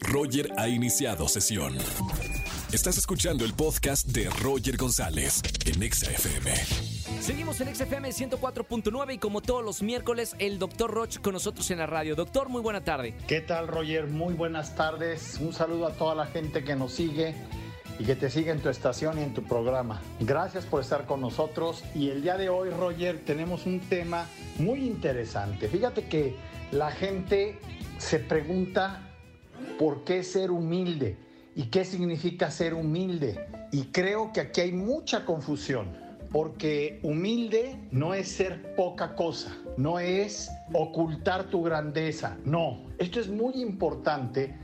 Roger ha iniciado sesión. Estás escuchando el podcast de Roger González en Exa FM. Seguimos en XFM 104.9 y como todos los miércoles, el doctor Roch con nosotros en la radio. Doctor, muy buena tarde. ¿Qué tal, Roger? Muy buenas tardes. Un saludo a toda la gente que nos sigue y que te sigue en tu estación y en tu programa. Gracias por estar con nosotros y el día de hoy, Roger, tenemos un tema muy interesante. Fíjate que la gente se pregunta por qué ser humilde y qué significa ser humilde. Y creo que aquí hay mucha confusión, porque humilde no es ser poca cosa, no es ocultar tu grandeza, no. Esto es muy importante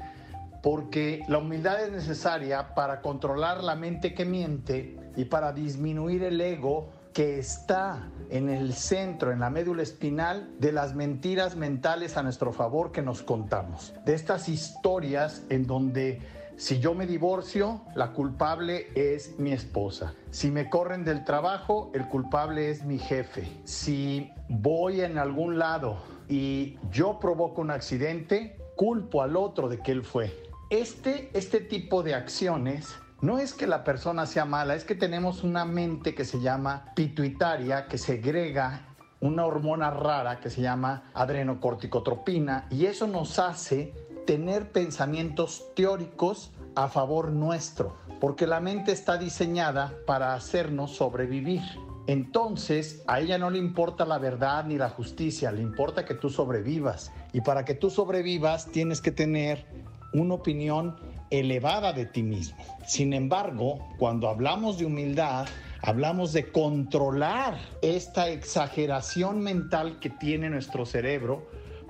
porque la humildad es necesaria para controlar la mente que miente y para disminuir el ego que está en el centro, en la médula espinal de las mentiras mentales a nuestro favor que nos contamos. De estas historias en donde si yo me divorcio, la culpable es mi esposa. Si me corren del trabajo, el culpable es mi jefe. Si voy en algún lado y yo provoco un accidente, culpo al otro de que él fue. Este, este tipo de acciones no es que la persona sea mala, es que tenemos una mente que se llama pituitaria, que segrega una hormona rara que se llama adrenocorticotropina y eso nos hace tener pensamientos teóricos a favor nuestro, porque la mente está diseñada para hacernos sobrevivir. Entonces, a ella no le importa la verdad ni la justicia, le importa que tú sobrevivas. Y para que tú sobrevivas tienes que tener una opinión elevada de ti mismo. Sin embargo, cuando hablamos de humildad, hablamos de controlar esta exageración mental que tiene nuestro cerebro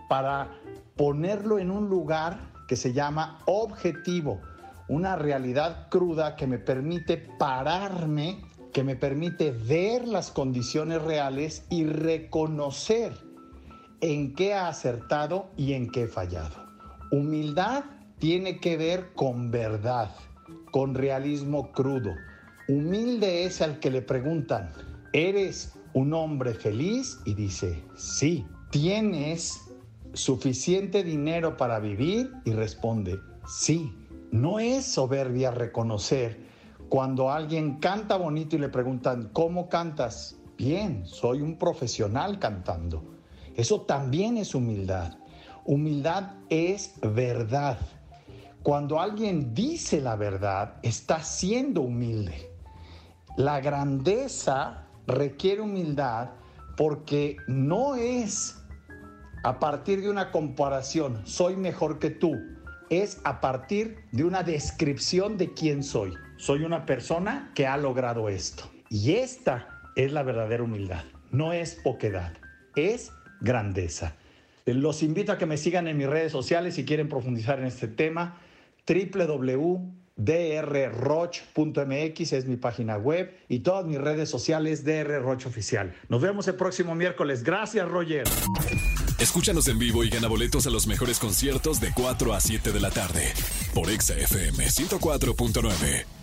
para ponerlo en un lugar que se llama objetivo, una realidad cruda que me permite pararme, que me permite ver las condiciones reales y reconocer en qué ha acertado y en qué he fallado. Humildad tiene que ver con verdad, con realismo crudo. Humilde es al que le preguntan, ¿eres un hombre feliz? Y dice, sí. ¿Tienes suficiente dinero para vivir? Y responde, sí. No es soberbia reconocer cuando alguien canta bonito y le preguntan, ¿cómo cantas? Bien, soy un profesional cantando. Eso también es humildad. Humildad es verdad. Cuando alguien dice la verdad, está siendo humilde. La grandeza requiere humildad porque no es a partir de una comparación, soy mejor que tú, es a partir de una descripción de quién soy. Soy una persona que ha logrado esto. Y esta es la verdadera humildad. No es poquedad, es grandeza. Los invito a que me sigan en mis redes sociales si quieren profundizar en este tema www.drroch.mx es mi página web y todas mis redes sociales DR Oficial. Nos vemos el próximo miércoles. Gracias, Roger. Escúchanos en vivo y gana boletos a los mejores conciertos de 4 a 7 de la tarde por Exa FM 104.9.